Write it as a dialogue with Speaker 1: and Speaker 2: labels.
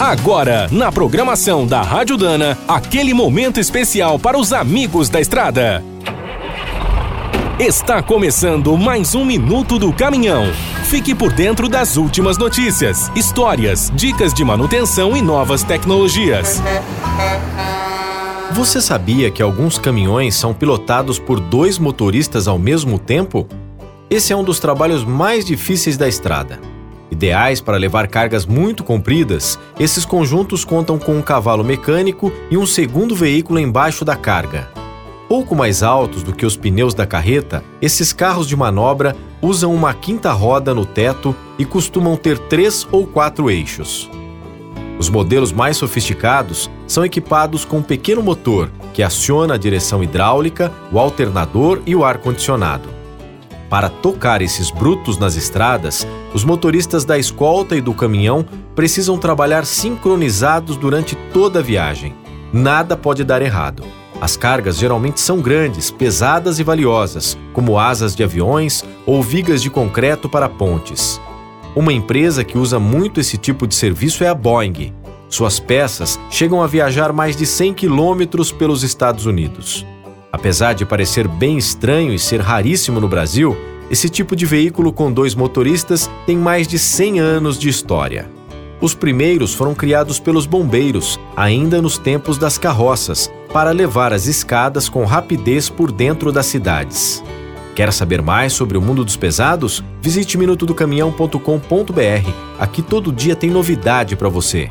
Speaker 1: Agora, na programação da Rádio Dana, aquele momento especial para os amigos da estrada. Está começando mais um Minuto do Caminhão. Fique por dentro das últimas notícias, histórias, dicas de manutenção e novas tecnologias.
Speaker 2: Você sabia que alguns caminhões são pilotados por dois motoristas ao mesmo tempo? Esse é um dos trabalhos mais difíceis da estrada. Ideais para levar cargas muito compridas, esses conjuntos contam com um cavalo mecânico e um segundo veículo embaixo da carga. Pouco mais altos do que os pneus da carreta, esses carros de manobra usam uma quinta roda no teto e costumam ter três ou quatro eixos. Os modelos mais sofisticados são equipados com um pequeno motor que aciona a direção hidráulica, o alternador e o ar-condicionado. Para tocar esses brutos nas estradas, os motoristas da escolta e do caminhão precisam trabalhar sincronizados durante toda a viagem. Nada pode dar errado. As cargas geralmente são grandes, pesadas e valiosas, como asas de aviões ou vigas de concreto para pontes. Uma empresa que usa muito esse tipo de serviço é a Boeing. Suas peças chegam a viajar mais de 100 quilômetros pelos Estados Unidos. Apesar de parecer bem estranho e ser raríssimo no Brasil, esse tipo de veículo com dois motoristas tem mais de 100 anos de história. Os primeiros foram criados pelos bombeiros, ainda nos tempos das carroças, para levar as escadas com rapidez por dentro das cidades. Quer saber mais sobre o mundo dos pesados? Visite minutodocaminhão.com.br. Aqui todo dia tem novidade para você.